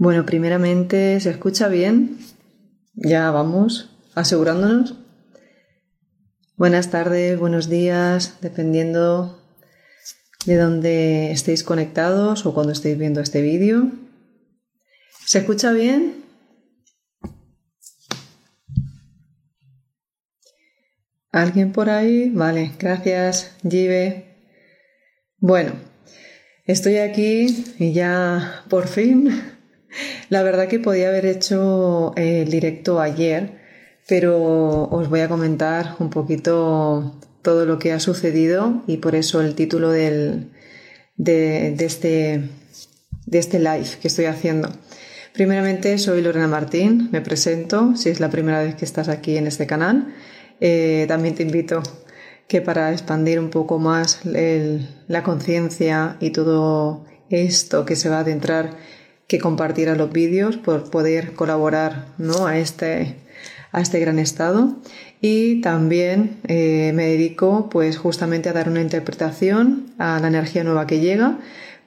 Bueno, primeramente, ¿se escucha bien? Ya vamos, asegurándonos. Buenas tardes, buenos días, dependiendo de dónde estéis conectados o cuando estéis viendo este vídeo. ¿Se escucha bien? ¿Alguien por ahí? Vale, gracias, Jive. Bueno, estoy aquí y ya por fin la verdad que podía haber hecho eh, el directo ayer, pero os voy a comentar un poquito todo lo que ha sucedido y por eso el título de, este, de este live que estoy haciendo. Primeramente, soy Lorena Martín, me presento, si es la primera vez que estás aquí en este canal. Eh, también te invito que para expandir un poco más la conciencia y todo esto que se va a adentrar que compartiera los vídeos por poder colaborar ¿no? a, este, a este gran estado. Y también eh, me dedico pues justamente a dar una interpretación a la energía nueva que llega.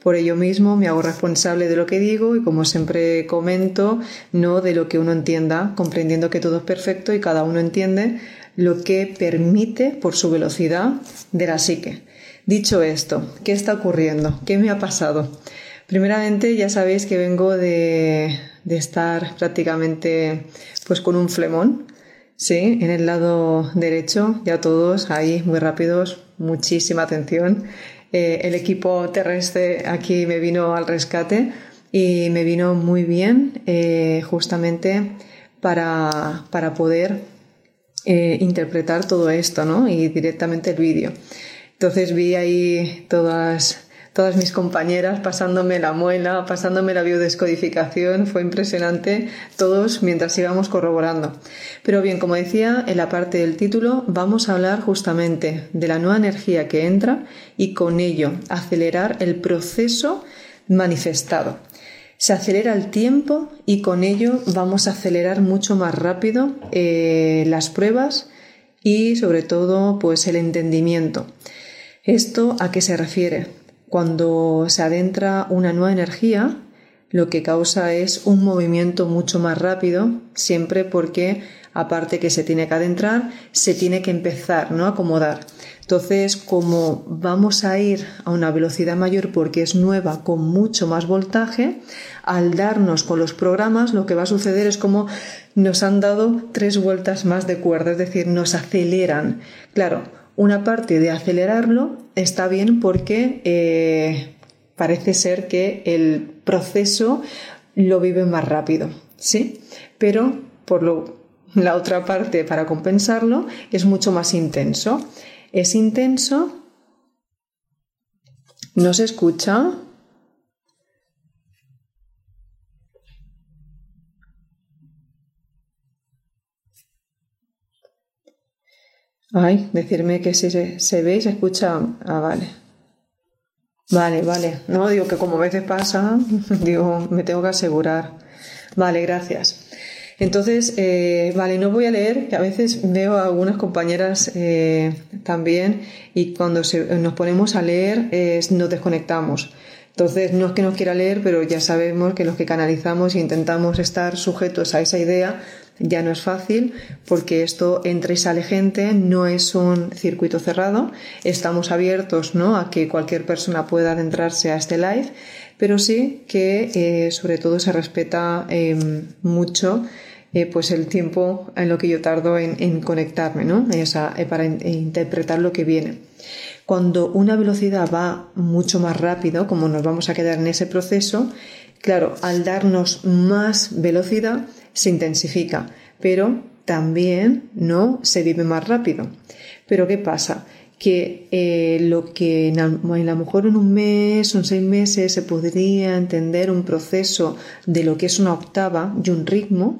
Por ello mismo me hago responsable de lo que digo y como siempre comento, no de lo que uno entienda, comprendiendo que todo es perfecto y cada uno entiende lo que permite por su velocidad de la psique. Dicho esto, ¿qué está ocurriendo? ¿Qué me ha pasado? Primeramente, ya sabéis que vengo de, estar prácticamente pues con un flemón, sí, en el lado derecho, ya todos ahí muy rápidos, muchísima atención. Eh, el equipo terrestre aquí me vino al rescate y me vino muy bien eh, justamente para, poder eh, interpretar todo esto, ¿no? Y directamente el vídeo. Entonces vi ahí todas todas mis compañeras pasándome la muela, pasándome la biodescodificación, fue impresionante, todos mientras íbamos corroborando. Pero bien, como decía, en la parte del título vamos a hablar justamente de la nueva energía que entra y con ello acelerar el proceso manifestado. Se acelera el tiempo y con ello vamos a acelerar mucho más rápido eh, las pruebas y sobre todo pues el entendimiento. ¿Esto a qué se refiere? Cuando se adentra una nueva energía, lo que causa es un movimiento mucho más rápido, siempre porque aparte que se tiene que adentrar, se tiene que empezar, ¿no? acomodar. Entonces, como vamos a ir a una velocidad mayor porque es nueva con mucho más voltaje, al darnos con los programas, lo que va a suceder es como nos han dado tres vueltas más de cuerda, es decir, nos aceleran. Claro, una parte de acelerarlo está bien porque eh, parece ser que el proceso lo vive más rápido, ¿sí? Pero por lo, la otra parte, para compensarlo, es mucho más intenso. Es intenso, no se escucha, Ay, decirme que si se, ve y se escucha. Ah, vale. Vale, vale. No, digo que como a veces pasa, digo, me tengo que asegurar. Vale, gracias. Entonces, eh, vale, no voy a leer, que a veces veo a algunas compañeras eh, también y cuando nos ponemos a leer nos desconectamos. Entonces, no es que no quiera leer, pero ya sabemos que los que canalizamos e intentamos estar sujetos a esa idea, ya no es fácil porque esto entra y sale gente, no es un circuito cerrado, estamos abiertos ¿no? a que cualquier persona pueda adentrarse a este live, pero sí que eh, sobre todo se respeta em, mucho eh, pues el tiempo en lo que yo tardo en, conectarme, ¿no? Eh, para interpretar lo que viene. Cuando una velocidad va mucho más rápido, como nos vamos a quedar en ese proceso, claro, al darnos más velocidad, se intensifica, pero también no se vive más rápido. Pero ¿qué pasa? que eh, lo que a lo mejor en un mes o en seis meses se podría entender un proceso de lo que es una octava y un ritmo,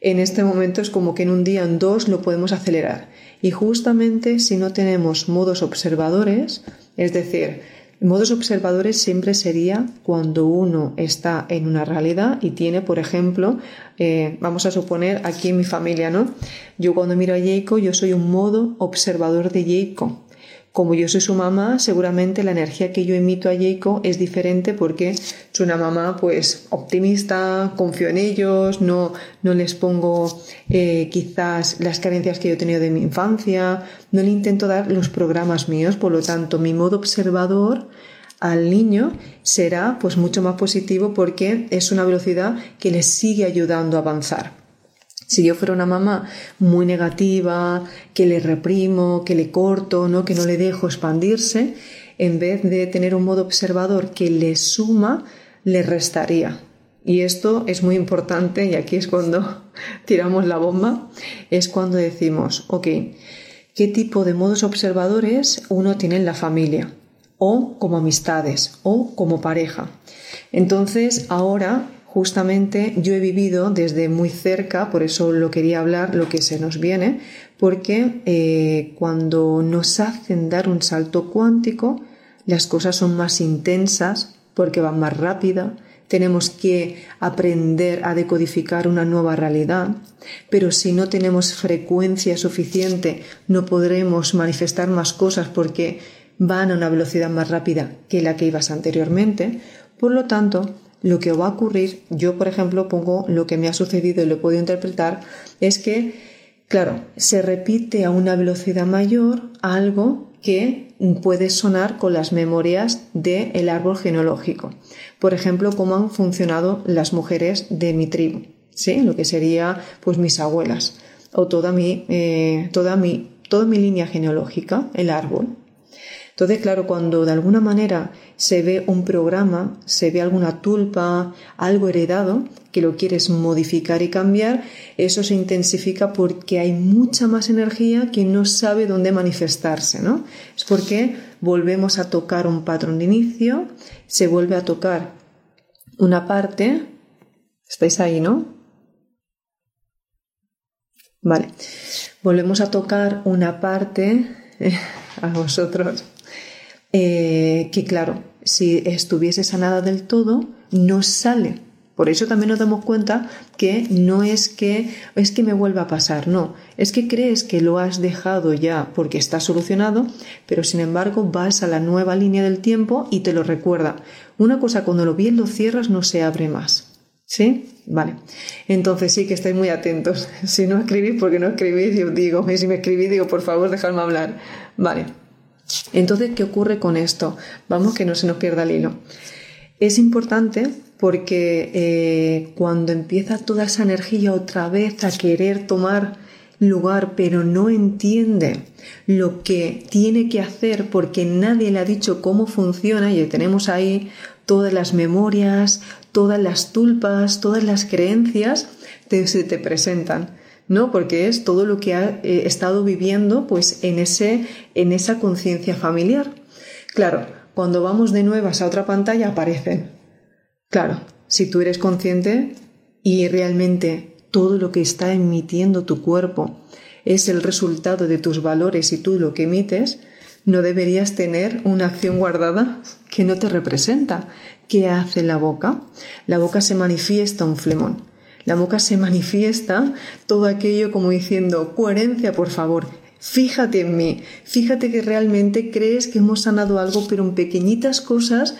en este momento es como que en un día, en dos, lo podemos acelerar. Y justamente si no tenemos modos observadores, es decir, modos observadores siempre sería cuando uno está en una realidad y tiene, por ejemplo, eh, vamos a suponer aquí en mi familia, ¿no? Yo cuando miro a Jacob, yo soy un modo observador de Jacob. Como yo soy su mamá, seguramente la energía que yo emito a Jacob es diferente porque soy una mamá pues optimista, confío en ellos, no, no les pongo eh, quizás las carencias que yo he tenido de mi infancia, no le intento dar los programas míos, por lo tanto mi modo observador al niño será pues mucho más positivo porque es una velocidad que le sigue ayudando a avanzar. Si yo fuera una mamá muy negativa, que le reprimo, que le corto, ¿no? que no le dejo expandirse, en vez de tener un modo observador que le suma, le restaría. Y esto es muy importante y aquí es cuando tiramos la bomba, es cuando decimos, ok, ¿qué tipo de modos observadores uno tiene en la familia? O como amistades o como pareja. Entonces ahora justamente yo he vivido desde muy cerca, por eso lo quería hablar, lo que se nos viene, porque eh, cuando nos hacen dar un salto cuántico, las cosas son más intensas porque van más rápida, tenemos que aprender a decodificar una nueva realidad, pero si no tenemos frecuencia suficiente no podremos manifestar más cosas porque van a una velocidad más rápida que la que ibas anteriormente. Por lo tanto, lo que va a ocurrir, yo por ejemplo pongo lo que me ha sucedido y lo puedo interpretar, es que, claro, se repite a una velocidad mayor algo que puede sonar con las memorias del árbol genealógico. Por ejemplo, cómo han funcionado las mujeres de mi tribu, ¿sí? Lo que sería pues mis abuelas o toda mi, eh, toda mi, toda mi línea genealógica, el árbol. Entonces, claro, cuando de alguna manera se ve un programa, se ve alguna tulpa, algo heredado, que lo quieres modificar y cambiar, eso se intensifica porque hay mucha más energía que no sabe dónde manifestarse, ¿no? Es porque volvemos a tocar un patrón de inicio, se vuelve a tocar una parte, estáis ahí, ¿no? Vale, volvemos a tocar una parte a vosotros eh, que claro, si estuviese sanada del todo, no sale. Por eso también nos damos cuenta que no es que es que me vuelva a pasar, no, es que crees que lo has dejado ya porque está solucionado, pero sin embargo vas a la nueva línea del tiempo y te lo recuerda. Una cosa cuando lo bien lo cierras no se abre más. ¿Sí? Vale. Entonces sí que estáis muy atentos. Si no escribís, porque no escribís, yo digo, y si me escribís, digo, por favor, dejadme hablar. Vale. Entonces, ¿qué ocurre con esto? Vamos, que no se nos pierda el hilo. Es importante porque eh, cuando empieza toda esa energía otra vez a querer tomar lugar, pero no entiende lo que tiene que hacer porque nadie le ha dicho cómo funciona y tenemos ahí todas las memorias, todas las tulpas, todas las creencias, se te presentan. ¿No? Porque es todo lo que ha eh, estado viviendo pues en, ese, en esa conciencia familiar. Claro, cuando vamos de nuevas a otra pantalla aparecen. Claro, si tú eres consciente y realmente todo lo que está emitiendo tu cuerpo es el resultado de tus valores y tú lo que emites, no deberías tener una acción guardada que no te representa. ¿Qué hace la boca? La boca se manifiesta un flemón. La boca se manifiesta todo aquello como diciendo, coherencia, por favor, fíjate en mí, fíjate que realmente crees que hemos sanado algo, pero en pequeñitas cosas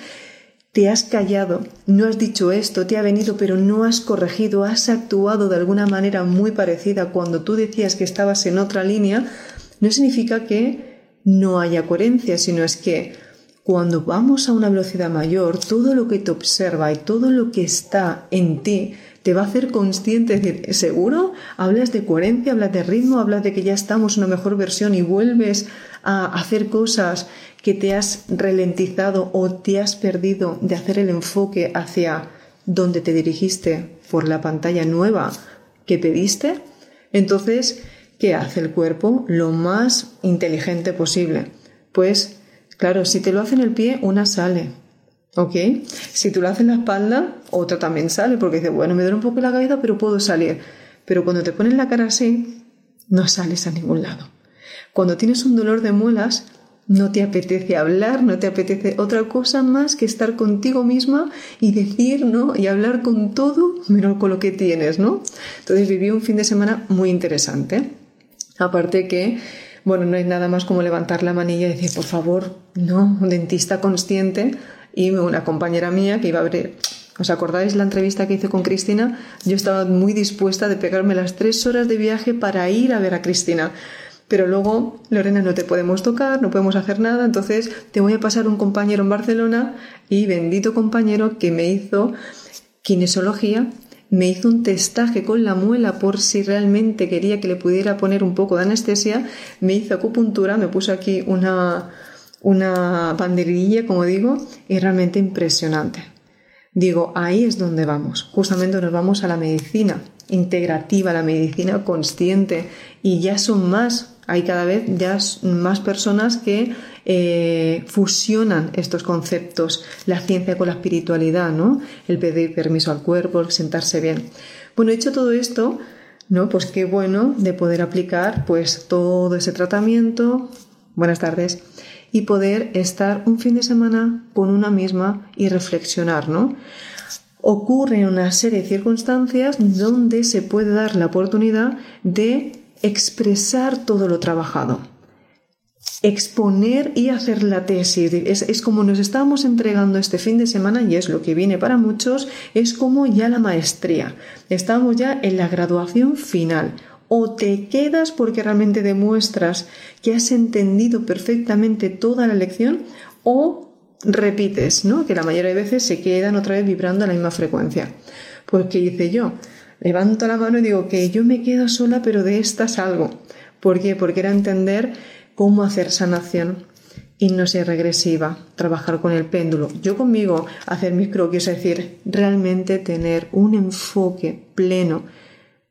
te has callado, no has dicho esto, te ha venido, pero no has corregido, has actuado de alguna manera muy parecida cuando tú decías que estabas en otra línea, no significa que no haya coherencia, sino es que cuando vamos a una velocidad mayor, todo lo que te observa y todo lo que está en ti te va a hacer consciente, es decir, ¿seguro? Hablas de coherencia, hablas de ritmo, hablas de que ya estamos en una mejor versión y vuelves a hacer cosas que te has ralentizado o te has perdido de hacer el enfoque hacia donde te dirigiste por la pantalla nueva que pediste. Entonces, ¿qué hace el cuerpo? Lo más inteligente posible. pues claro, si te lo hacen el pie, una sale. ¿Ok? Si tú lo haces en la espalda, otra también sale, porque dice, bueno, me duele un poco la cabeza, pero puedo salir. Pero cuando te pones la cara así, no sales a ningún lado. Cuando tienes un dolor de muelas, no te apetece hablar, no te apetece otra cosa más que estar contigo misma y decir, ¿no? Y hablar con todo menos con lo que tienes, ¿no? Entonces viví un fin de semana muy interesante. Aparte que, bueno, no hay nada más como levantar la manilla y decir, por favor, no, un dentista consciente y una compañera mía que iba a ver ¿Os acordáis la entrevista que hice con Cristina? Yo estaba muy dispuesta de pegarme las tres horas de viaje para ir a ver a Cristina. Pero luego, Lorena, no te podemos tocar, no podemos hacer nada, entonces te voy a pasar un compañero en Barcelona y bendito compañero que me hizo kinesiología, me hizo un testaje con la muela por si realmente quería que le pudiera poner un poco de anestesia, me hizo acupuntura, me puso aquí una, una banderilla, como digo, y realmente impresionante. Digo, ahí es donde vamos. Justamente nos vamos a la medicina integrativa, la medicina consciente, y ya son más hay cada vez ya más personas que eh, fusionan estos conceptos, la ciencia con la espiritualidad, ¿no? El pedir permiso al cuerpo, el sentarse bien. Bueno, hecho todo esto, ¿no? Pues qué bueno de poder aplicar pues todo ese tratamiento. Buenas tardes. Y poder estar un fin de semana con una misma y reflexionar, ¿no? Ocurre una serie de circunstancias donde se puede dar la oportunidad de expresar todo lo trabajado, exponer y hacer la tesis. Es, como nos estamos entregando este fin de semana y es lo que viene para muchos, es como ya la maestría. Estamos ya en la graduación final. O te quedas porque realmente demuestras que has entendido perfectamente toda la lección o repites, ¿no? Que la mayoría de veces se quedan otra vez vibrando a la misma frecuencia. Pues, ¿qué hice yo? levanto la mano y digo que yo me quedo sola, pero de esta salgo. ¿Por qué? Porque era entender cómo hacer sanación hipnosis regresiva, trabajar con el péndulo. Yo conmigo hacer mis croquis, es decir, realmente tener un enfoque pleno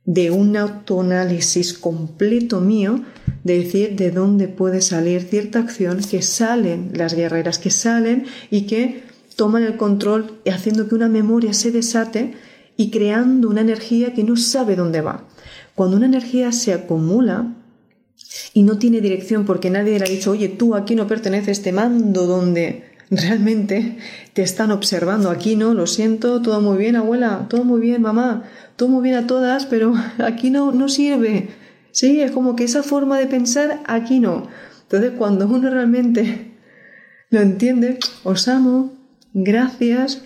de un autoanálisis completo mío, de decir de dónde puede salir cierta acción, que salen las guerreras, que salen y que toman el control haciendo que una memoria se desate y creando una energía que no sabe dónde va. Cuando una energía se acumula y no tiene dirección porque nadie le ha dicho, oye, tú aquí no perteneces, te mando donde realmente te están observando. Aquí no, lo siento, todo muy bien, abuela, todo muy bien, mamá, todo muy bien a todas, pero aquí no, no sirve. Sí, es como que esa forma de pensar aquí no. Entonces, cuando uno realmente lo entiende, os amo, gracias,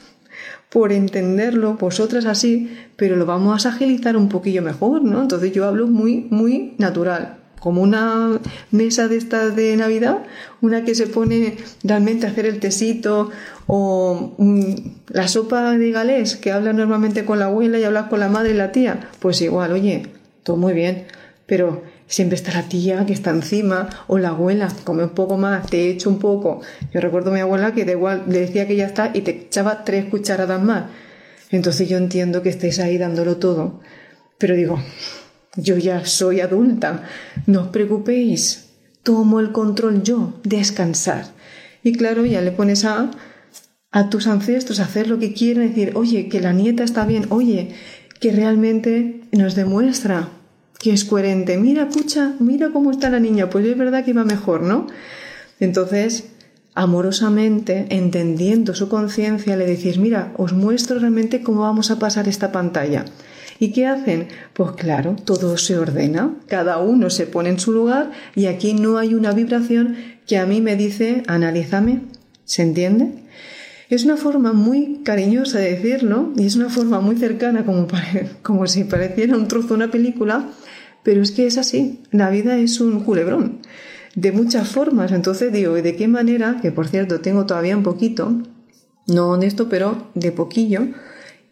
por entenderlo, vosotras así, pero lo vamos a agilizar un poquillo mejor, ¿no? Entonces yo hablo muy, muy natural, como una mesa de estas de Navidad, una que se pone realmente a hacer el tesito o mm, la sopa de galés que habla normalmente con la abuela y hablas con la madre y la tía, pues igual, oye, todo muy bien, pero siempre está la tía que está encima o la abuela, come un poco más, te echo un poco. Yo recuerdo a mi abuela que de igual le decía que ya está y te echaba tres cucharadas más. Entonces yo entiendo que estéis ahí dándolo todo. Pero digo, yo ya soy adulta, no os preocupéis, tomo el control yo, descansar. Y claro, ya le pones a, a tus ancestros a hacer lo que quieren, decir, oye, que la nieta está bien, oye, que realmente nos demuestra que es coherente. Mira, pucha, mira cómo está la niña, pues es verdad que va mejor, ¿no? Entonces, amorosamente, entendiendo su conciencia, le decís, mira, os muestro realmente cómo vamos a pasar esta pantalla. ¿Y qué hacen? Pues claro, todo se ordena, cada uno se pone en su lugar y aquí no hay una vibración que a mí me dice, analízame, ¿se entiende? Es una forma muy cariñosa de decirlo y es una forma muy cercana como, como si pareciera un trozo de una película, pero es que es así, la vida es un culebrón, de muchas formas. Entonces digo, ¿y de qué manera? Que por cierto tengo todavía un poquito, no honesto, pero de poquillo.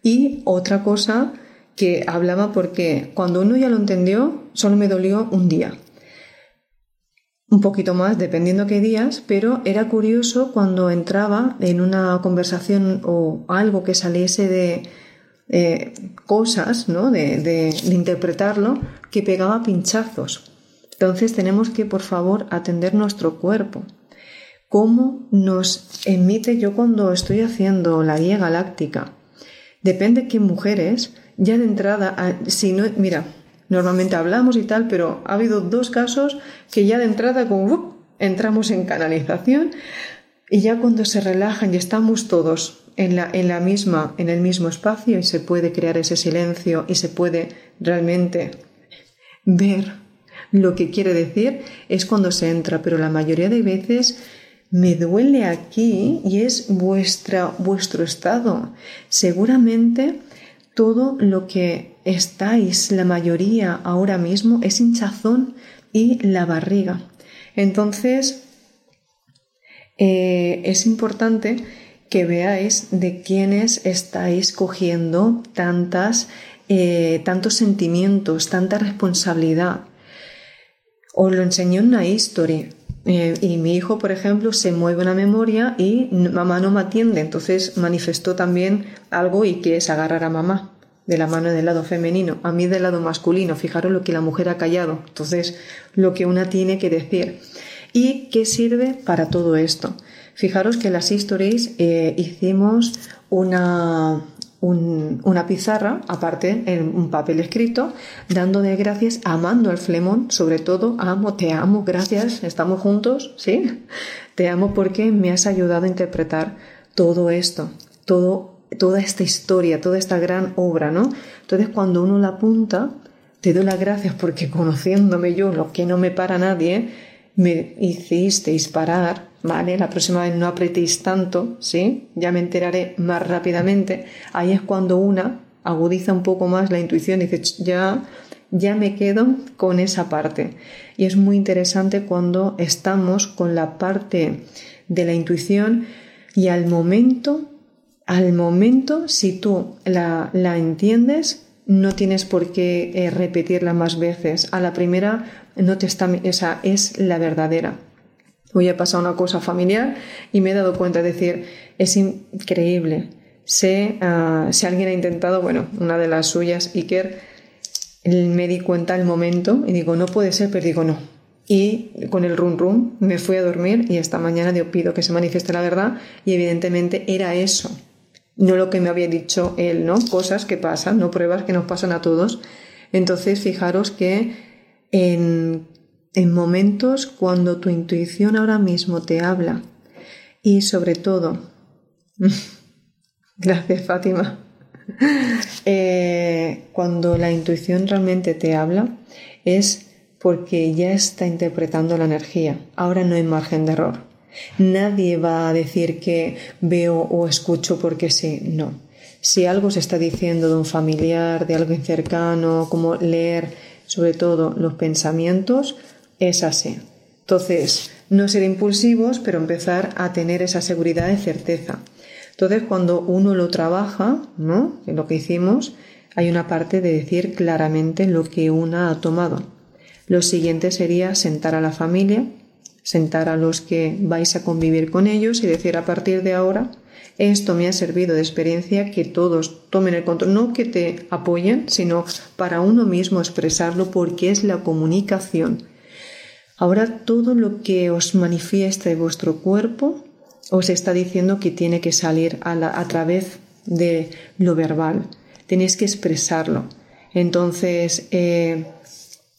Y otra cosa que hablaba porque cuando uno ya lo entendió, solo me dolió un día. Un poquito más, dependiendo qué días, pero era curioso cuando entraba en una conversación o algo que saliese de, eh, cosas, ¿no? De, interpretarlo, que pegaba pinchazos. Entonces tenemos que, por favor, atender nuestro cuerpo. cómo nos emite yo cuando estoy haciendo la guía galáctica. Depende de qué mujeres, ya de entrada, ah, si no, mira, normalmente hablamos y tal, pero ha habido dos casos que ya de entrada como entramos en canalización y ya cuando se relajan y estamos todos en la, en la misma, en el mismo espacio y se puede crear ese silencio y se puede realmente ver lo que quiere decir, es cuando se entra, pero la mayoría de veces me duele aquí y es vuestra, vuestro estado. Seguramente todo lo que estáis, la mayoría ahora mismo, es hinchazón y la barriga. Entonces, eh, es importante que veáis de quiénes estáis cogiendo tantas, eh, tantos sentimientos, tanta responsabilidad. Os lo enseñó en una historia. Eh, y mi hijo, por ejemplo, se mueve una memoria y mamá no me atiende, entonces manifestó también algo y que es agarrar a mamá de la mano del lado femenino, a mí del lado masculino. Fijaros lo que la mujer ha callado, entonces lo que una tiene que decir. ¿Y qué sirve para todo esto? Fijaros que en las histories eh, hicimos una, una pizarra, aparte en un papel escrito, dando de gracias, amando al flemón, sobre todo, amo, te amo, gracias, estamos juntos, ¿sí? Te amo porque me has ayudado a interpretar todo esto, todo, toda esta historia, toda esta gran obra, ¿no? Entonces, cuando uno la apunta, te doy las gracias porque conociéndome yo, lo que no me para nadie, me hicisteis parar ¿vale? La próxima vez no apretéis tanto, ¿sí? Ya me enteraré más rápidamente. Ahí es cuando una agudiza un poco más la intuición y dice, ya, ya me quedo con esa parte. Y es muy interesante cuando estamos con la parte de la intuición y al momento, al momento, si tú la, la entiendes, no tienes por qué eh, repetirla más veces. A la primera no te está, esa es la verdadera. Hoy ha pasado una cosa familiar y me he dado cuenta, es decir, es increíble. Sé, ah, si alguien ha intentado, bueno, una de las suyas, Iker, me di cuenta al momento y digo, no puede ser, pero digo, no. Y con el run run me fui a dormir y esta mañana yo pido que se manifieste la verdad y evidentemente era eso. No lo que me había dicho él, ¿no? Cosas que pasan, no pruebas que nos pasan a todos. Entonces, fijaros que en en momentos cuando tu intuición ahora mismo te habla y sobre todo, gracias Fátima, eh, cuando la intuición realmente te habla es porque ya está interpretando la energía, ahora no hay margen de error. Nadie va a decir que veo o escucho porque sí, no. Si algo se está diciendo de un familiar, de algo cercano, como leer sobre todo los pensamientos, es así. Entonces, no ser impulsivos, pero empezar a tener esa seguridad de certeza. Entonces, cuando uno lo trabaja, ¿no? En lo que hicimos, hay una parte de decir claramente lo que una ha tomado. Lo siguiente sería sentar a la familia, sentar a los que vais a convivir con ellos y decir a partir de ahora, esto me ha servido de experiencia que todos tomen el control, no que te apoyen, sino para uno mismo expresarlo porque es la comunicación Ahora todo lo que os manifiesta de vuestro cuerpo os está diciendo que tiene que salir a, través de lo verbal. Tenéis que expresarlo. Entonces, eh,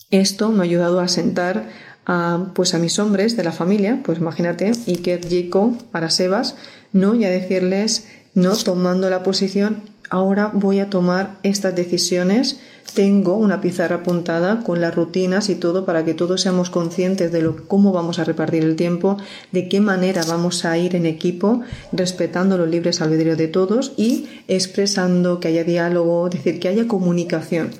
esto me ha ayudado a sentar a, pues a mis hombres de la familia, pues imagínate, Iker, Jico, Sebas, ¿no? Y a decirles, no, tomando la posición, ahora voy a tomar estas decisiones tengo una pizarra apuntada con las rutinas y todo para que todos seamos conscientes de lo, cómo vamos a repartir el tiempo, de qué manera vamos a ir en equipo, respetando los libres albedríos de todos y expresando que haya diálogo, es decir, que haya comunicación.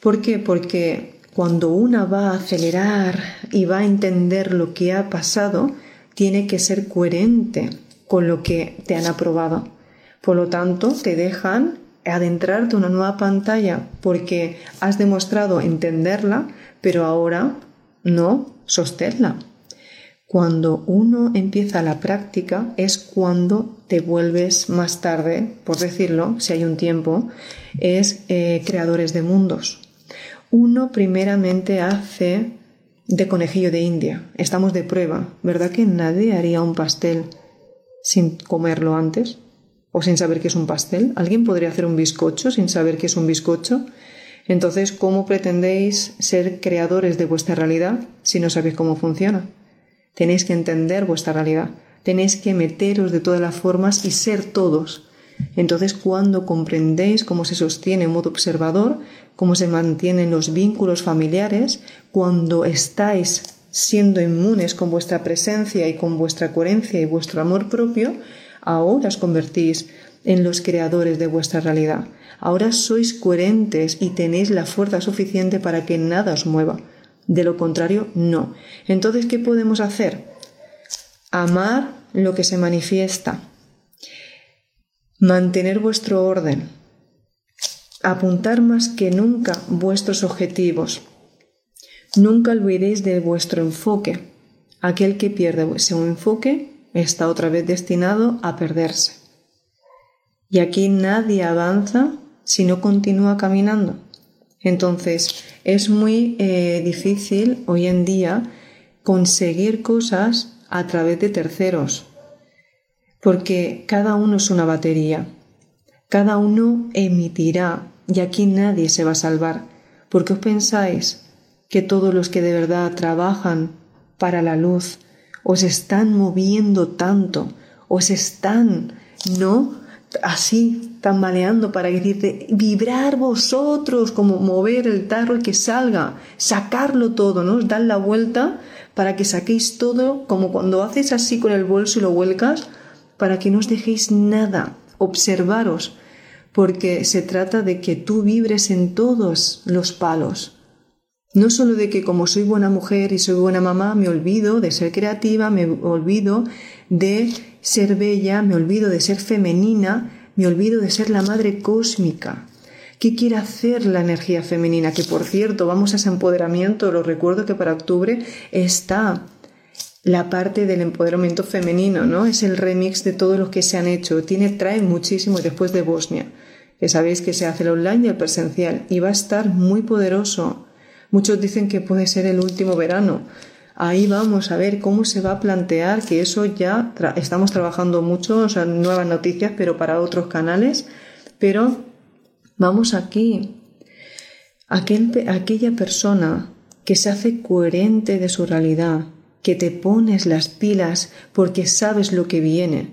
¿Por qué? Porque cuando una va a acelerar y va a entender lo que ha pasado, tiene que ser coherente con lo que te han aprobado. Por lo tanto, te dejan adentrarte en una nueva pantalla porque has demostrado entenderla, pero ahora no sostenerla. Cuando uno empieza la práctica es cuando te vuelves más tarde, por decirlo, si hay un tiempo, es eh, creadores de mundos. Uno primeramente hace de conejillo de India. Estamos de prueba. ¿Verdad que nadie haría un pastel sin comerlo antes? ¿O sin saber qué es un pastel? ¿Alguien podría hacer un bizcocho sin saber qué es un bizcocho? Entonces, ¿cómo pretendéis ser creadores de vuestra realidad si no sabéis cómo funciona? Tenéis que entender vuestra realidad. Tenéis que meteros de todas las formas y ser todos. Entonces, cuando comprendéis cómo se sostiene en modo observador, cómo se mantienen los vínculos familiares, cuando estáis siendo inmunes con vuestra presencia y con vuestra coherencia y vuestro amor propio, ahora os convertís en los creadores de vuestra realidad. Ahora sois coherentes y tenéis la fuerza suficiente para que nada os mueva. De lo contrario, no. Entonces, ¿qué podemos hacer? Amar lo que se manifiesta. Mantener vuestro orden. Apuntar más que nunca vuestros objetivos. Nunca olvidéis de vuestro enfoque. Aquel que pierde ese enfoque está otra vez destinado a perderse. Y aquí nadie avanza si no continúa caminando. Entonces, es muy eh, difícil hoy en día conseguir cosas a través de terceros, porque cada uno es una batería, cada uno emitirá y aquí nadie se va a salvar. porque os pensáis que todos los que de verdad trabajan para la luz os están moviendo tanto, os están, ¿no? así tambaleando para decirte vibrar vosotros como mover el tarro y que salga sacarlo todo no dar la vuelta para que saquéis todo como cuando haces así con el bolso y lo vuelcas para que no os dejéis nada observaros porque se trata de que tú vibres en todos los palos no solo de que como soy buena mujer y soy buena mamá me olvido de ser creativa me olvido de ser bella, me olvido de ser femenina, me olvido de ser la madre cósmica. ¿Qué quiere hacer la energía femenina? Que por cierto, vamos a ese empoderamiento, lo recuerdo que para octubre está la parte del empoderamiento femenino, ¿no? Es el remix de todos los que se han hecho. Tiene, trae muchísimo después de Bosnia, que sabéis que se hace el online y el presencial, y va a estar muy poderoso. Muchos dicen que puede ser el último verano. Ahí vamos a ver cómo se va a plantear, que eso ya estamos trabajando mucho, o sea, nuevas noticias, pero para otros canales. Pero vamos aquí. aquella persona que se hace coherente de su realidad, que te pones las pilas porque sabes lo que viene,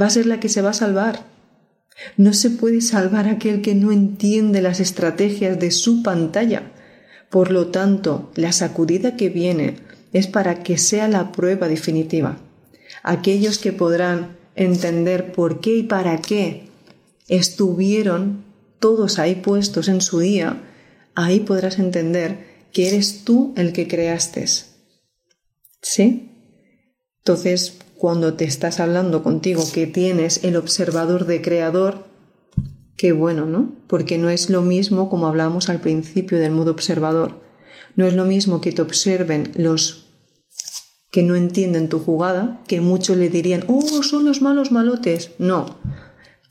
va a ser la que se va a salvar. No se puede salvar aquel que no entiende las estrategias de su pantalla. Por lo tanto, la sacudida que viene es para que sea la prueba definitiva. Aquellos que podrán entender por qué y para qué estuvieron todos ahí puestos en su día, ahí podrás entender que eres tú el que creaste. ¿Sí? Entonces, cuando te estás hablando contigo que tienes el observador de creador, qué bueno, ¿no? Porque no es lo mismo como hablamos al principio del modo observador. No es lo mismo que te observen los que no entienden tu jugada, que muchos le dirían, oh, son los malos malotes. No,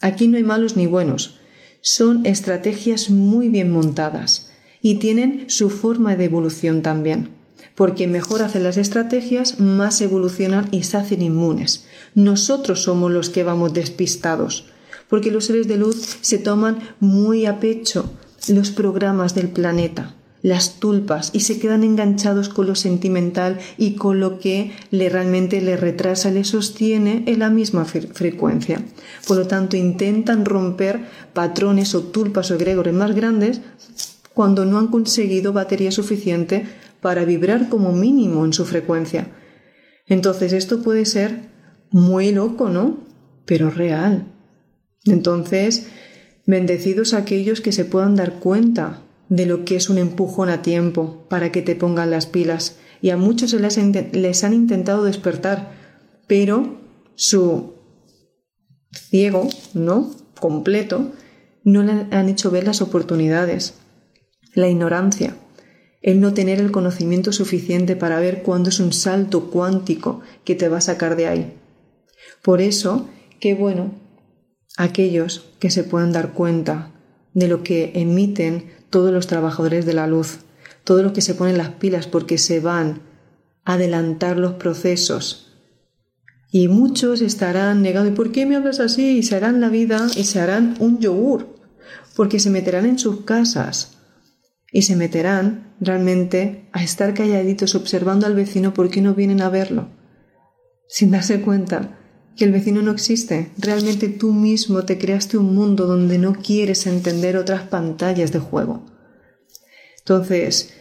aquí no hay malos ni buenos. Son estrategias muy bien montadas y tienen su forma de evolución también. Porque mejor hacen las estrategias, más evolucionan y se hacen inmunes. Nosotros somos los que vamos despistados, porque los seres de luz se toman muy a pecho los programas del planeta las tulpas y se quedan enganchados con lo sentimental y con lo que le realmente le retrasa, le sostiene en la misma frecuencia. Por lo tanto, intentan romper patrones o tulpas o egregores más grandes cuando no han conseguido batería suficiente para vibrar como mínimo en su frecuencia. Entonces, esto puede ser muy loco, ¿no? Pero real. Entonces, bendecidos aquellos que se puedan dar cuenta de lo que es un empujón a tiempo para que te pongan las pilas y a muchos les, les han intentado despertar, pero su ciego, ¿no? completo, no le han hecho ver las oportunidades, la ignorancia, el no tener el conocimiento suficiente para ver cuándo es un salto cuántico que te va a sacar de ahí. Por eso, qué bueno aquellos que se puedan dar cuenta de lo que emiten todos los trabajadores de la luz, todos los que se ponen las pilas porque se van a adelantar los procesos. Y muchos estarán negados, ¿y por qué me hablas así? Y se harán la vida y se harán un yogur, porque se meterán en sus casas y se meterán realmente a estar calladitos observando al vecino por qué no vienen a verlo, sin darse cuenta que el vecino no existe. Realmente tú mismo te creaste un mundo donde no quieres entender otras pantallas de juego. Entonces,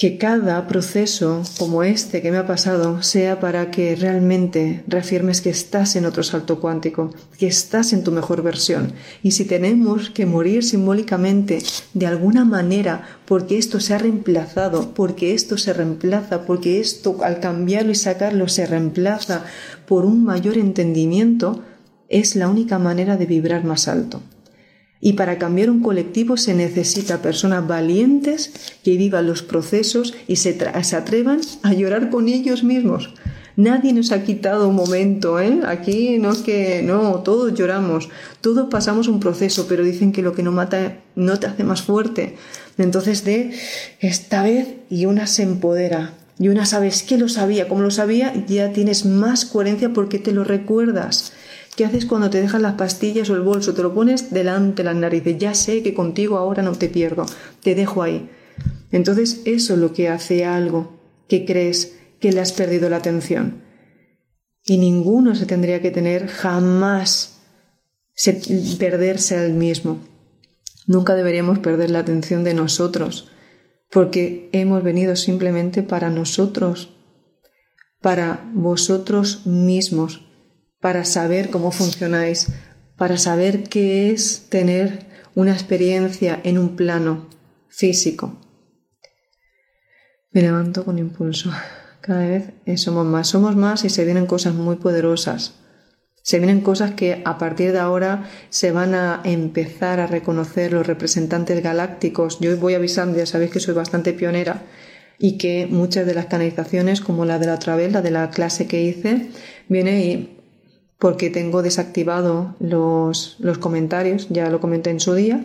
que cada proceso como este que me ha pasado sea para que realmente reafirmes que estás en otro salto cuántico, que estás en tu mejor versión. Y si tenemos que morir simbólicamente de alguna manera porque esto se ha reemplazado, porque esto se reemplaza, porque esto al cambiarlo y sacarlo se reemplaza por un mayor entendimiento, es la única manera de vibrar más alto. Y para cambiar un colectivo se necesita personas valientes que vivan los procesos y se, atrevan a llorar con ellos mismos. Nadie nos ha quitado un momento, ¿eh? Aquí no es que, no, todos lloramos, todos pasamos un proceso, pero dicen que lo que no mata no te hace más fuerte. Entonces, de esta vez, y una se empodera, y una sabes que lo sabía, como lo sabía, ya tienes más coherencia porque te lo recuerdas. ¿Qué haces cuando te dejas las pastillas o el bolso? Te lo pones delante de las narices. Ya sé que contigo ahora no te pierdo. Te dejo ahí. Entonces eso es lo que hace algo que crees que le has perdido la atención. Y ninguno se tendría que tener jamás perderse al mismo. Nunca deberíamos perder la atención de nosotros, porque hemos venido simplemente para nosotros, para vosotros mismos para saber cómo funcionáis, para saber qué es tener una experiencia en un plano físico. Me levanto con impulso. Cada vez somos más, somos más y se vienen cosas muy poderosas. Se vienen cosas que a partir de ahora se van a empezar a reconocer los representantes galácticos. Yo voy avisando, ya sabéis que soy bastante pionera y que muchas de las canalizaciones, como la de la otra vez, la de la clase que hice, viene y porque tengo desactivado los, los comentarios, ya lo comenté en su día,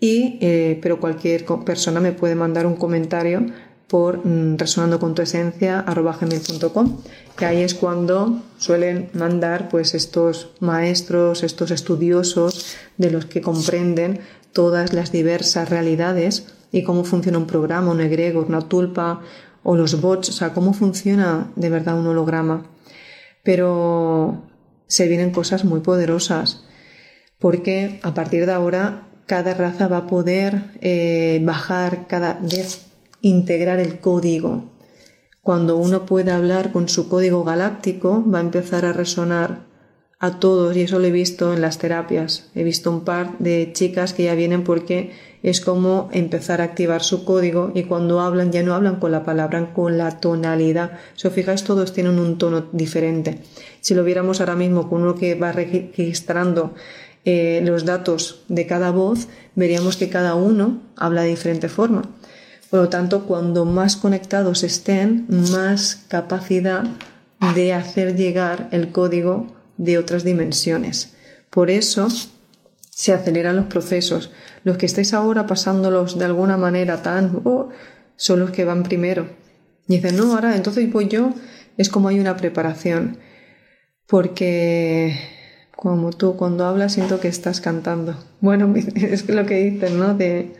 y, eh, pero cualquier persona me puede mandar un comentario por mm, resonando con tu esencia gmail.com que ahí es cuando suelen mandar pues estos maestros, estos estudiosos de los que comprenden todas las diversas realidades y cómo funciona un programa, un egregor, una tulpa o los bots, o sea, cómo funciona de verdad un holograma. Pero se vienen cosas muy poderosas, porque a partir de ahora cada raza va a poder eh, bajar cada vez, integrar el código. Cuando uno pueda hablar con su código galáctico, va a empezar a resonar a todos y eso lo he visto en las terapias. He visto un par de chicas que ya vienen porque es como empezar a activar su código y cuando hablan ya no hablan con la palabra, con la tonalidad. Si os fijáis, todos tienen un tono diferente. Si lo viéramos ahora mismo con uno que va registrando eh, los datos de cada voz, veríamos que cada uno habla de diferente forma. Por lo tanto, cuando más conectados estén, más capacidad de hacer llegar el código de otras dimensiones. Por eso se aceleran los procesos. Los que estáis ahora pasándolos de alguna manera tan, oh, son los que van primero. Y dicen, no, ahora entonces voy yo, es como hay una preparación. Porque como tú cuando hablas siento que estás cantando. Bueno, es lo que dicen, ¿no? De,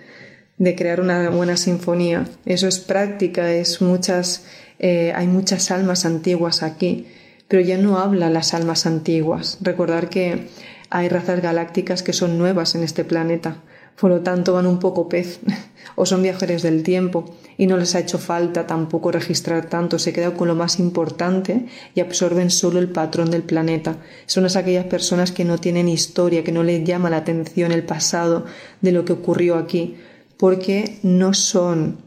de crear una buena sinfonía. Eso es práctica, es muchas, eh, hay muchas almas antiguas aquí pero ya no habla las almas antiguas. Recordar que hay razas galácticas que son nuevas en este planeta, por lo tanto van un poco pez o son viajeros del tiempo y no les ha hecho falta tampoco registrar tanto, se quedan con lo más importante y absorben solo el patrón del planeta. Son aquellas personas que no tienen historia, que no les llama la atención el pasado de lo que ocurrió aquí, porque no son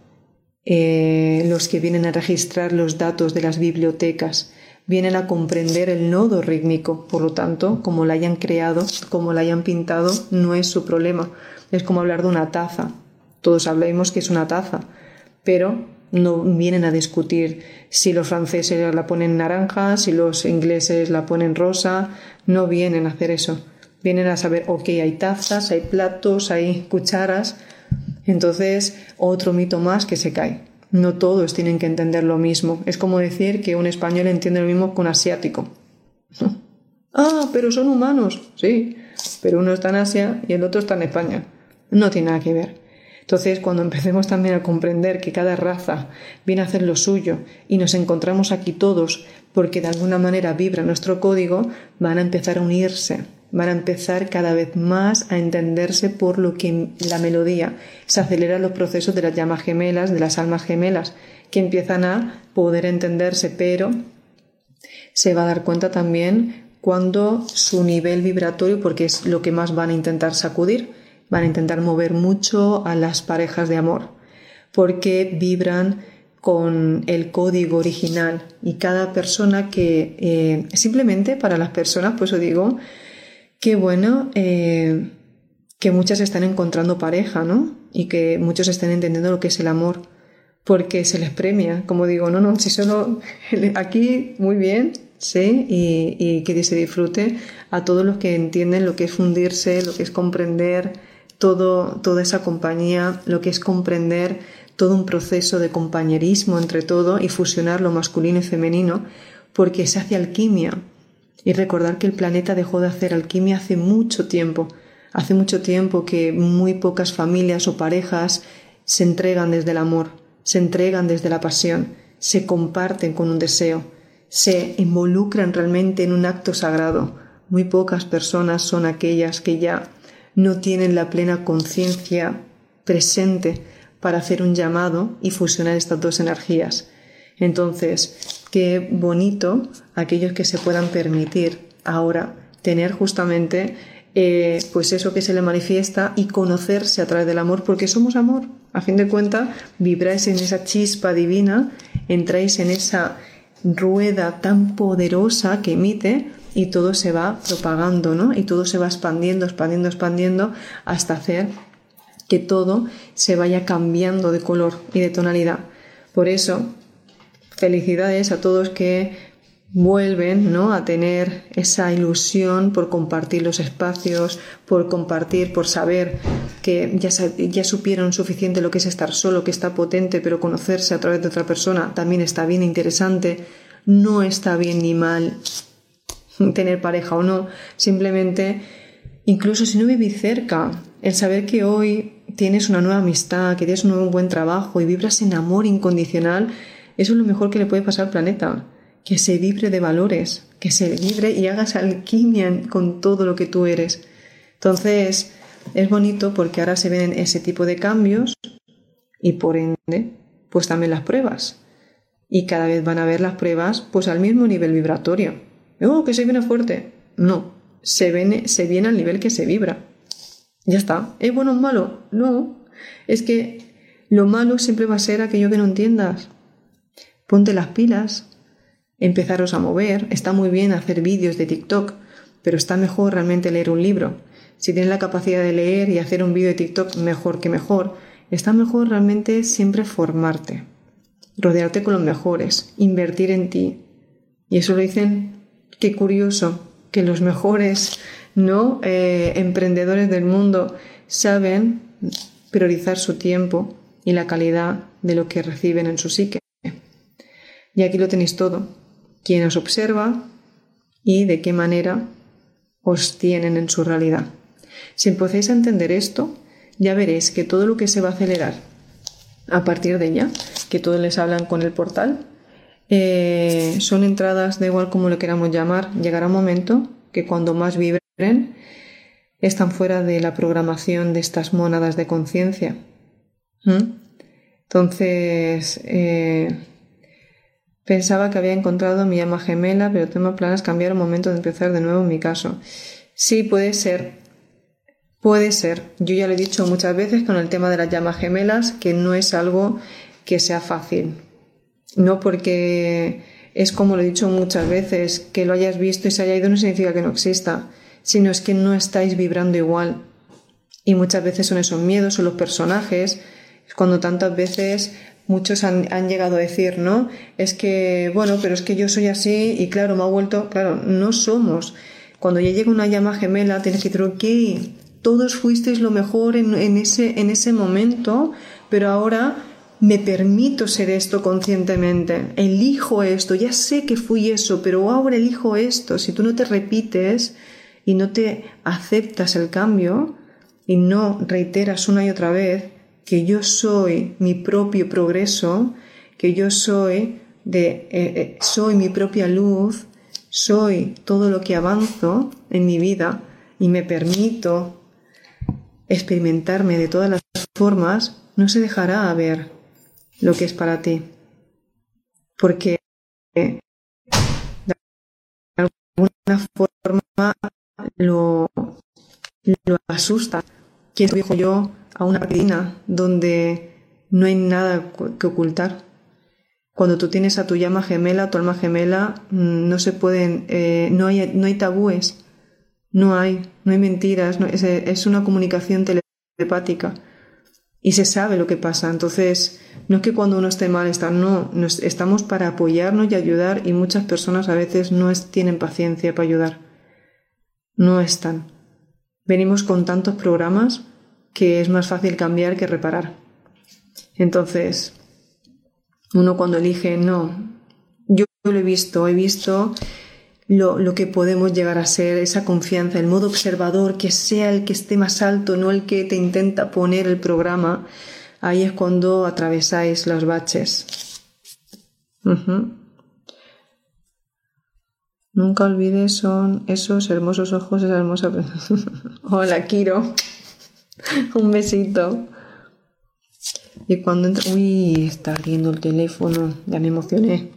eh, los que vienen a registrar los datos de las bibliotecas, vienen a comprender el nodo rítmico. Por lo tanto, como la hayan creado, como la hayan pintado, no es su problema. Es como hablar de una taza. Todos sabemos que es una taza, pero no vienen a discutir si los franceses la ponen naranja, si los ingleses la ponen rosa, no vienen a hacer eso. Vienen a saber, ok, hay tazas, hay platos, hay cucharas. Entonces, otro mito más que se cae. No todos tienen que entender lo mismo. Es como decir que un español entiende lo mismo que un asiático. ah, pero son humanos. Sí, pero uno está en Asia y el otro está en España. No tiene nada que ver. Entonces, cuando empecemos también a comprender que cada raza viene a hacer lo suyo y nos encontramos aquí todos porque de alguna manera vibra nuestro código, van a empezar a unirse, van a empezar cada vez más a entenderse por lo que la melodía se acelera los procesos de las llamas gemelas, de las almas gemelas, que empiezan a poder entenderse, pero se va a dar cuenta también cuando su nivel vibratorio, porque es lo que más van a intentar sacudir, van a intentar mover mucho a las parejas de amor, porque vibran con el código original. Y cada persona que eh, simplemente para las personas, pues os digo que bueno, eh, que muchas están encontrando pareja, ¿no? Y que muchos están entendiendo lo que es el amor, porque se les premia, como digo, no, no, si solo aquí muy bien, sí, y, y que se disfrute a todos los que entienden lo que es fundirse, lo que es comprender, todo, toda esa compañía, lo que es comprender todo un proceso de compañerismo entre todo y fusionar lo masculino y femenino, porque se hace alquimia. Y recordar que el planeta dejó de hacer alquimia hace mucho tiempo. Hace mucho tiempo que muy pocas familias o parejas se entregan desde el amor, se entregan desde la pasión, se comparten con un deseo, se involucran realmente en un acto sagrado. Muy pocas personas son aquellas que ya no tienen la plena conciencia presente para hacer un llamado y fusionar estas dos energías. Entonces, qué bonito aquellos que se puedan permitir ahora tener justamente eh, pues eso que se le manifiesta y conocerse a través del amor, porque somos amor. A fin de cuentas, vibráis en esa chispa divina, entráis en esa rueda tan poderosa que emite y todo se va propagando, ¿no? Y todo se va expandiendo, expandiendo, expandiendo hasta hacer que todo se vaya cambiando de color y de tonalidad. Por eso, felicidades a todos que vuelven ¿no? a tener esa ilusión por compartir los espacios, por compartir, por saber que ya, ya supieron suficiente lo que es estar solo, que está potente, pero conocerse a través de otra persona también está bien interesante, no está bien ni mal tener pareja o no, simplemente, incluso si no vivís cerca, el saber que hoy tienes una nueva amistad, que tienes un nuevo buen trabajo y vibras en amor incondicional, eso es lo mejor que le puede pasar al planeta. Que se vibre de valores, que se vibre y hagas alquimia con todo lo que tú eres. Entonces, es bonito porque ahora se ven ese tipo de cambios y por ende, pues también las pruebas. Y cada vez van a ver las pruebas pues al mismo nivel vibratorio. Oh, que se viene fuerte. No, se viene, se viene al nivel que se vibra. Ya está. ¿Es bueno o malo? No. Es que lo malo siempre va a ser aquello que no entiendas. Ponte las pilas, empezaros a mover. Está muy bien hacer vídeos de TikTok, pero está mejor realmente leer un libro. Si tienes la capacidad de leer y hacer un vídeo de TikTok, mejor que mejor. Está mejor realmente siempre formarte, rodearte con los mejores, invertir en ti. Y eso lo dicen Qué curioso que los mejores ¿no? Eh, emprendedores del mundo saben priorizar su tiempo y la calidad de lo que reciben en su psique. Y aquí lo tenéis todo. Quién os observa y de qué manera os tienen en su realidad. Si empecéis a entender esto, ya veréis que todo lo que se va a acelerar a partir de ya, que todos les hablan con el portal, eh, son entradas, da igual como lo queramos llamar, llegará un momento que cuando más vibren están fuera de la programación de estas mónadas de conciencia. ¿Mm? Entonces, eh, pensaba que había encontrado mi llama gemela, pero tengo planes cambiar un momento de empezar de nuevo en mi caso. Sí, puede ser. Puede ser. Yo ya lo he dicho muchas veces con el tema de las llamas gemelas, que no es algo que sea fácil. No porque es como lo he dicho muchas veces, que lo hayas visto y se haya ido no significa que no exista, sino es que no estáis vibrando igual. Y muchas veces son esos miedos, son los personajes, cuando tantas veces muchos han, llegado a decir, ¿no? Es que, bueno, pero es que yo soy así y claro, me ha vuelto, claro, no somos. Cuando ya llega una llama gemela, tienes que decir, ok, todos fuisteis lo mejor en, ese, en ese momento, pero ahora me permito ser esto conscientemente, elijo esto, ya sé que fui eso, pero ahora elijo esto. Si tú no te repites y no te aceptas el cambio y no reiteras una y otra vez que yo soy mi propio progreso, que yo soy de eh, eh, soy mi propia luz, soy todo lo que avanzo en mi vida y me permito experimentarme de todas las formas, no se dejará ver lo que es para ti. Porque de alguna forma lo, lo asusta. ¿Quién dijo yo a una partida donde no hay nada que ocultar? Cuando tú tienes a tu llama gemela, tu alma gemela, mm, no se pueden, eh, no, hay, no hay tabúes, no hay, no hay mentiras, es, es una comunicación telepática y se sabe lo que pasa. Entonces, no es que cuando uno esté mal está, no, estamos para apoyarnos y ayudar y muchas personas a veces no tienen paciencia para ayudar. No están. Venimos con tantos programas que es más fácil cambiar que reparar. Entonces, uno cuando elige, no, yo lo he visto, he visto lo, lo, que podemos llegar a ser, esa confianza, el modo observador, que sea el que esté más alto, no el que te intenta poner el programa, ahí es cuando atravesáis los baches. Nunca olvides son esos hermosos ojos, esa hermosa... Hola, Kiro. Un besito. Y cuando entra... Uy, está abriendo el teléfono. Ya me emocioné.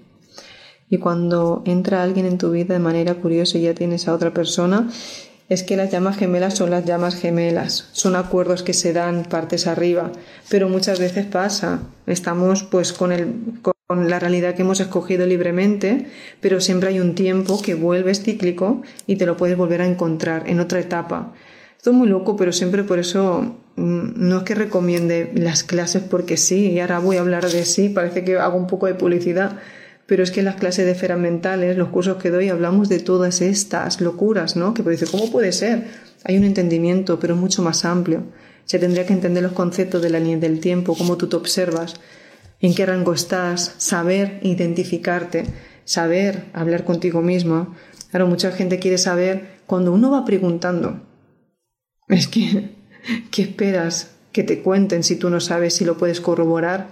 Y cuando entra alguien en tu vida de manera curiosa y ya tienes a otra persona, es que las llamas gemelas son las llamas gemelas, son acuerdos que se dan partes arriba, pero muchas veces pasa, estamos pues con, el, con la realidad que hemos escogido libremente, pero siempre hay un tiempo que vuelves cíclico y te lo puedes volver a encontrar en otra etapa. Esto es muy loco, pero siempre por eso mm, no es que recomiende las clases porque sí, y ahora voy a hablar de sí, parece que hago un poco de publicidad, pero es que en las clases de esferas mentales, los cursos que doy, hablamos de todas estas locuras, ¿no? Que dice, ¿cómo puede ser? Hay un entendimiento, pero mucho más amplio. Se tendría que entender los conceptos de la línea del tiempo, cómo tú te observas, en qué rango estás, saber identificarte, saber hablar contigo mismo. Claro, mucha gente quiere saber cuando uno va preguntando. Es que, ¿qué esperas que te cuenten si tú no sabes si lo puedes corroborar?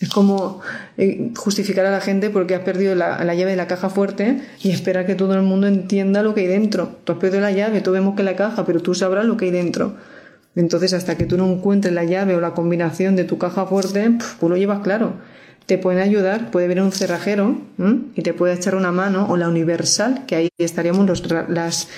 Es como eh, justificar a la gente porque has perdido la, llave de la caja fuerte y esperar que todo el mundo entienda lo que hay dentro. Tú has perdido la llave, tú vemos que la caja, pero tú sabrás lo que hay dentro. Entonces, hasta que tú no encuentres la llave o la combinación de tu caja fuerte, tú lo llevas claro. Te pueden ayudar, puede venir un cerrajero y te puede echar una mano, o la universal, que ahí estaríamos los, las,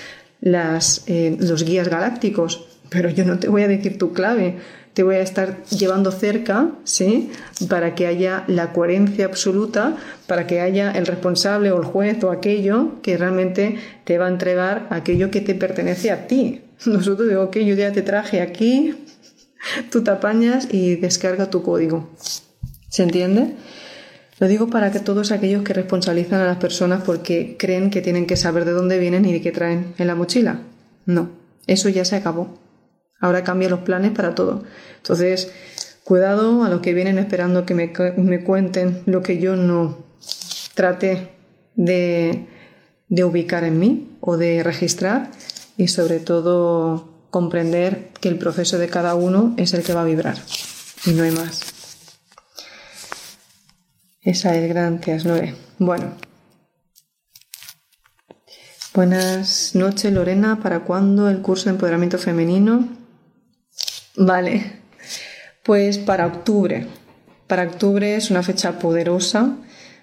las, eh, los guías galácticos. Pero yo no te voy a decir tu clave te voy a estar llevando cerca, ¿sí? Para que haya la coherencia absoluta, para que haya el responsable o el juez o aquello que realmente te va a entregar aquello que te pertenece a ti. Nosotros digo, ok, yo ya te traje aquí, tú te apañas y descarga tu código. ¿Se entiende? Lo digo para que todos aquellos que responsabilizan a las personas porque creen que tienen que saber de dónde vienen y de qué traen en la mochila. No, eso ya se acabó. Ahora cambia los planes para todo. Entonces, cuidado a los que vienen esperando que me, me cuenten lo que yo no traté de, de ubicar en mí o de registrar y sobre todo comprender que el proceso de cada uno es el que va a vibrar y no hay más. Esa es, gracias, Lore. Bueno. Buenas noches, Lorena. ¿Para cuándo el curso de empoderamiento femenino? Vale, pues para octubre. Para octubre es una fecha poderosa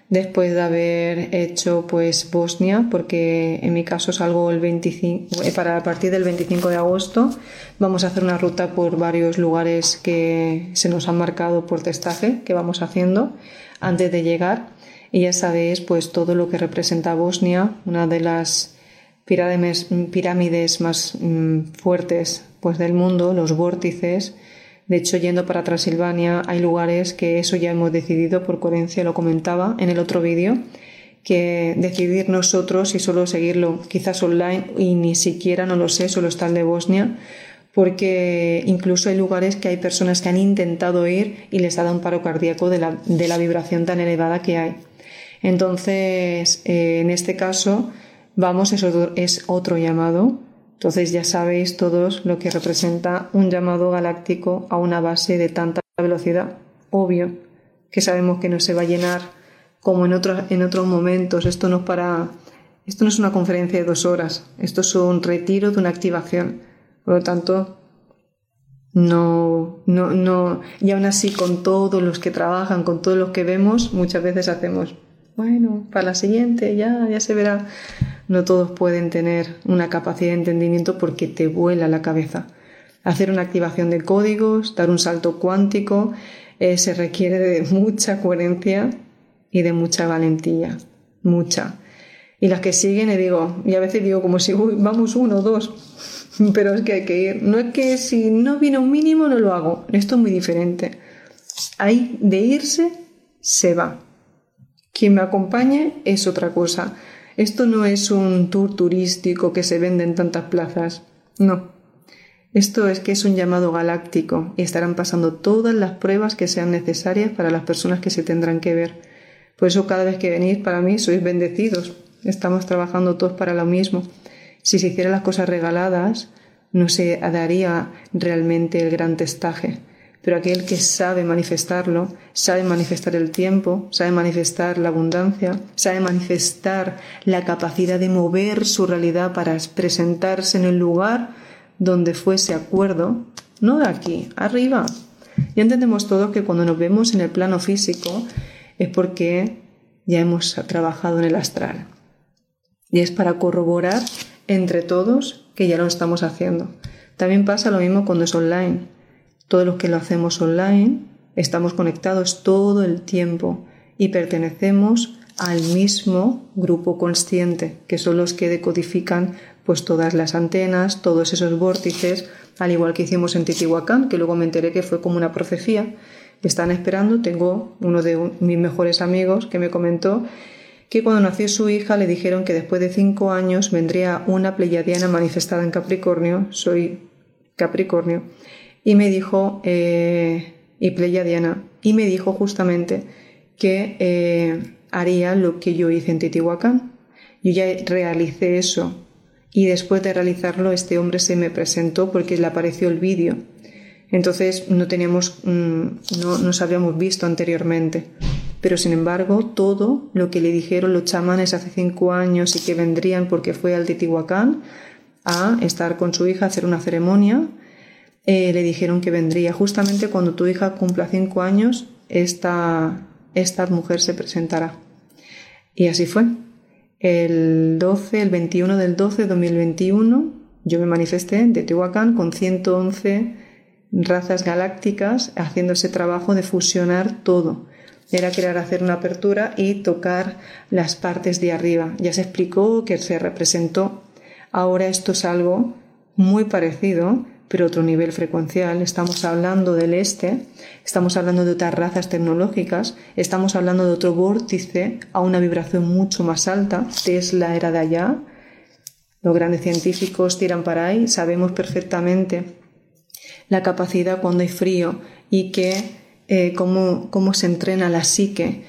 después de haber hecho pues Bosnia, porque en mi caso salgo el 25, eh, para a partir del 25 de agosto vamos a hacer una ruta por varios lugares que se nos han marcado por testaje que vamos haciendo antes de llegar y ya sabéis pues todo lo que representa Bosnia, una de las pirámides, pirámides más mm, fuertes pues del mundo, los vórtices. De hecho, yendo para Transilvania hay lugares que eso ya hemos decidido por coherencia, lo comentaba en el otro vídeo, que decidir nosotros y solo seguirlo quizás online y ni siquiera, no lo sé, solo está el de Bosnia, porque incluso hay lugares que hay personas que han intentado ir y les ha dado un paro cardíaco de la, de la vibración tan elevada que hay. Entonces, eh, en este caso, vamos, eso es otro llamado. Entonces ya sabéis todos lo que representa un llamado galáctico a una base de tanta velocidad. Obvio que sabemos que no se va a llenar como en, otros, en otros momentos. Esto no, es para, esto no es una conferencia de dos horas, esto es un retiro de una activación. Por lo tanto, no, no, no, y aún así con todos los que trabajan, con todos los que vemos, muchas veces hacemos, bueno, para la siguiente ya, ya se verá. No todos pueden tener una capacidad de entendimiento porque te vuela la cabeza. Hacer una activación de códigos, dar un salto cuántico, eh, se requiere de mucha coherencia y de mucha valentía, mucha. Y las que siguen, y digo, y a veces digo como si vamos uno dos, pero es que hay que ir. No es que si no viene un mínimo no lo hago, esto es muy diferente. Hay de irse, se va. Quien me acompañe es otra cosa. Esto no es un tour turístico que se vende en tantas plazas. No. Esto es que es un llamado galáctico y estarán pasando todas las pruebas que sean necesarias para las personas que se tendrán que ver. Por eso cada vez que venís para mí sois bendecidos. Estamos trabajando todos para lo mismo. Si se hicieran las cosas regaladas, no se daría realmente el gran testaje. Pero aquel que sabe manifestarlo, sabe manifestar el tiempo, sabe manifestar la abundancia, sabe manifestar la capacidad de mover su realidad para presentarse en el lugar donde fuese acuerdo, no de aquí, arriba. Y entendemos todos que cuando nos vemos en el plano físico, es porque ya hemos trabajado en el astral. Y es para corroborar entre todos que ya lo estamos haciendo. También pasa lo mismo cuando es online. Todos los que lo hacemos online estamos conectados todo el tiempo y pertenecemos al mismo grupo consciente, que son los que decodifican pues todas las antenas, todos esos vórtices, al igual que hicimos en Titihuacán, que luego me enteré que fue como una profecía, están esperando. Tengo uno de mis mejores amigos que me comentó que cuando nació su hija le dijeron que después de cinco años vendría una pleyadiana manifestada en Capricornio, soy Capricornio, y me dijo, eh, y pleyadiana, y me dijo justamente que eh, haría lo que yo hice en Titihuacán. Yo ya realicé eso y después de realizarlo este hombre se me presentó porque le apareció el vídeo entonces no teníamos, mm, no nos habíamos visto anteriormente. Pero sin embargo, todo lo que le dijeron los chamanes hace cinco años y que vendrían porque fue al Titihuacán a estar con su hija, a hacer una ceremonia, eh, le dijeron que vendría justamente cuando tu hija cumpla cinco años, esta, esta mujer se presentará. Y así fue. El 12, el 21 del 12 de 2021, yo me manifesté en Teotihuacán con 111 razas galácticas haciendo ese trabajo de fusionar todo. Era querer hacer una apertura y tocar las partes de arriba. Ya se explicó que se representó. Ahora esto es algo muy parecido, pero otro nivel frecuencial. Estamos hablando del este, estamos hablando de otras razas tecnológicas, estamos hablando de otro vórtice a una vibración mucho más alta. Tesla era de allá. Los grandes científicos tiran para ahí, sabemos perfectamente la capacidad cuando hay frío y que eh, cómo, cómo se entrena la psique,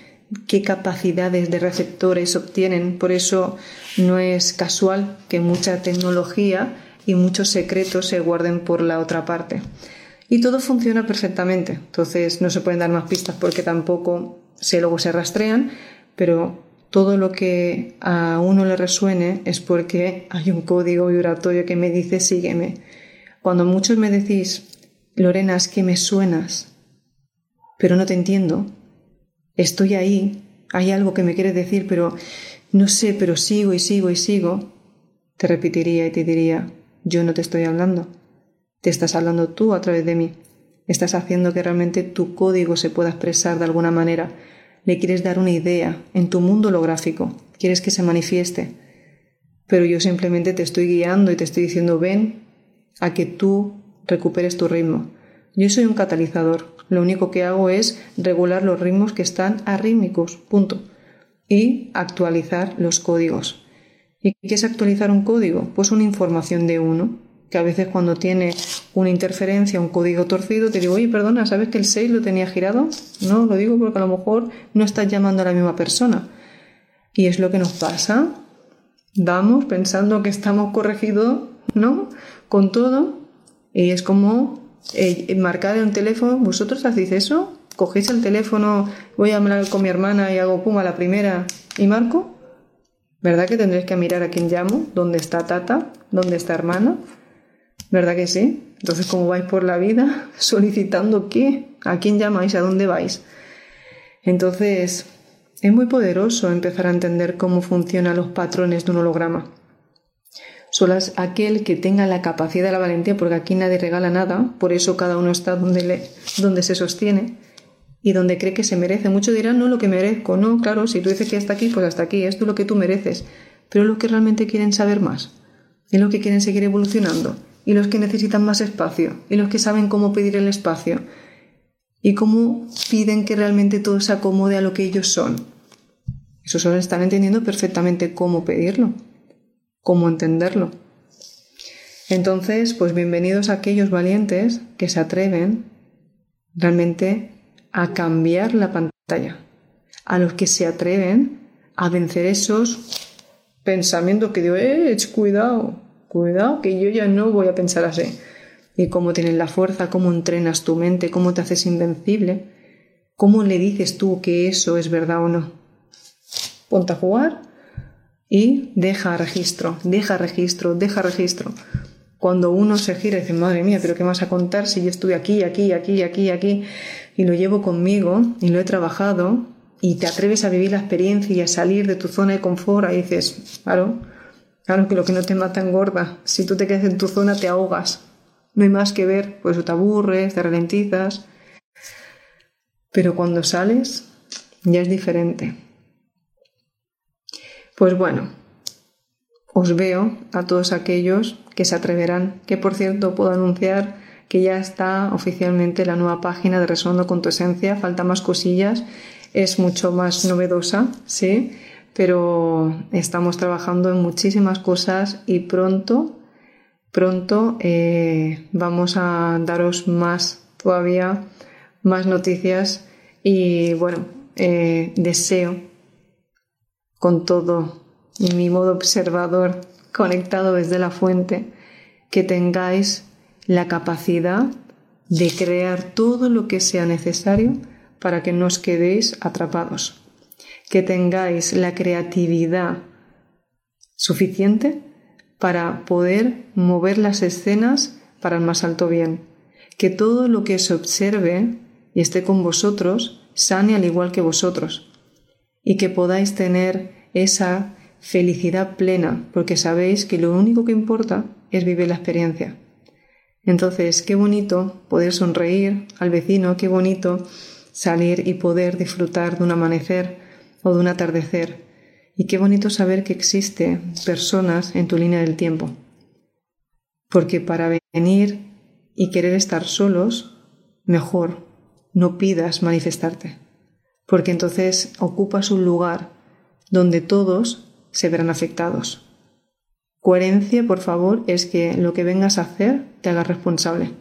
qué capacidades de receptores obtienen. Por eso no es casual que mucha tecnología y muchos secretos se guarden por la otra parte. Y todo funciona perfectamente. Entonces no se pueden dar más pistas porque tampoco se luego se rastrean, pero todo lo que a uno le resuene es porque hay un código vibratorio que me dice sígueme. Cuando muchos me decís, Lorena, es que me suenas, pero no te entiendo, estoy ahí, hay algo que me quieres decir, pero no sé, pero sigo y sigo y sigo, te repetiría y te diría, yo no te estoy hablando, te estás hablando tú a través de mí, estás haciendo que realmente tu código se pueda expresar de alguna manera, le quieres dar una idea en tu mundo holográfico, quieres que se manifieste, pero yo simplemente te estoy guiando y te estoy diciendo ven, a que tú recuperes tu ritmo. Yo soy un catalizador. Lo único que hago es regular los ritmos que están arrítmicos. Punto. y actualizar los códigos. ¿Y qué es actualizar un código? Pues una información de uno, que a veces cuando tiene una interferencia, un código torcido, te digo, oye, perdona, ¿sabes que el 6 lo tenía girado? No, lo digo porque a lo mejor no estás llamando a la misma persona. Y es lo que nos pasa. Vamos pensando que estamos corregidos, ¿no? Con todo. Y es como eh, marcar en un teléfono. ¿Vosotros hacéis eso? ¿Cogéis el teléfono, voy a hablar con mi hermana y hago pum a la primera y marco? ¿Verdad que tendréis que mirar a quién llamo? ¿Dónde está Tata? ¿Dónde está hermana? ¿Verdad que sí? Entonces, ¿cómo vais por la vida? ¿Solicitando qué? ¿A quién llamáis? ¿A dónde vais? Entonces, es muy poderoso empezar a entender cómo funcionan los patrones de un holograma. Solo es aquel que tenga la capacidad de la valentía, porque aquí nadie regala nada, por eso cada uno está donde, le, donde se sostiene y donde cree que se merece. Muchos dirán, no, lo que merezco. No, claro, si tú dices que hasta aquí, pues hasta aquí, esto es lo que tú mereces. Pero los que realmente quieren saber más, y los que quieren seguir evolucionando, y los que necesitan más espacio, y los que saben cómo pedir el espacio, y cómo piden que realmente todo se acomode a lo que ellos son. Eso solo están entendiendo perfectamente cómo pedirlo, cómo entenderlo. Entonces, pues bienvenidos a aquellos valientes que se atreven realmente a cambiar la pantalla, a los que se atreven a vencer esos pensamientos que digo, eh, cuidado, cuidado, que yo ya no voy a pensar así y cómo tienes la fuerza, cómo entrenas tu mente, cómo te haces invencible, cómo le dices tú que eso es verdad o no. Ponte a jugar y deja registro, deja registro, deja registro. Cuando uno se gira y dice, madre mía, pero ¿qué vas a contar si yo estuve aquí, aquí, aquí, aquí, aquí y lo llevo conmigo y lo he trabajado y te atreves a vivir la experiencia y a salir de tu zona de confort, ahí dices, claro, claro que lo que no te mata engorda. Si tú te quedas en tu zona te ahogas, no hay más que ver, pues te aburres, te ralentizas. Pero cuando sales ya es diferente. Pues bueno, os veo a todos aquellos que se atreverán, que por cierto puedo anunciar que ya está oficialmente la nueva página de Resonando con tu esencia, falta más cosillas, es mucho más novedosa, sí, pero estamos trabajando en muchísimas cosas y pronto pronto eh, vamos a daros más todavía, más noticias y bueno, eh, deseo con todo mi modo observador conectado desde la fuente que tengáis la capacidad de crear todo lo que sea necesario para que no os quedéis atrapados, que tengáis la creatividad suficiente para poder mover las escenas para el más alto bien. Que todo lo que se observe y esté con vosotros sane al igual que vosotros. Y que podáis tener esa felicidad plena, porque sabéis que lo único que importa es vivir la experiencia. Entonces, qué bonito poder sonreír al vecino, qué bonito salir y poder disfrutar de un amanecer o de un atardecer y qué bonito saber que existe personas en tu línea del tiempo. Porque para venir y querer estar solos, mejor no pidas manifestarte. Porque entonces ocupas un lugar donde todos se verán afectados. Coherencia, por favor, es que lo que vengas a hacer te haga responsable.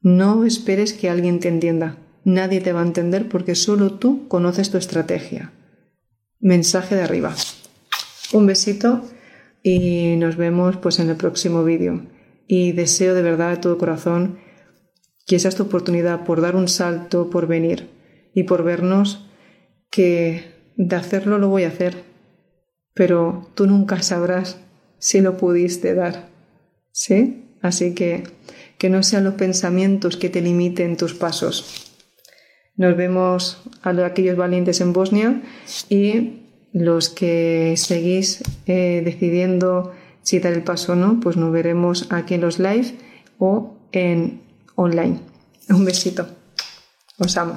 No esperes que alguien te entienda. Nadie te va a entender porque solo tú conoces tu estrategia mensaje de arriba. Un besito y nos vemos pues en el próximo vídeo. Y deseo de verdad de todo corazón que esa es tu oportunidad por dar un salto, por venir y por vernos que de hacerlo lo voy a hacer, pero tú nunca sabrás si lo pudiste dar. ¿Sí? Así que que no sean los pensamientos que te limiten tus pasos, nos vemos a aquellos valientes en Bosnia y los que seguís eh, decidiendo si dar el paso o no, pues nos veremos aquí en los live o en online. Un besito. Os amo.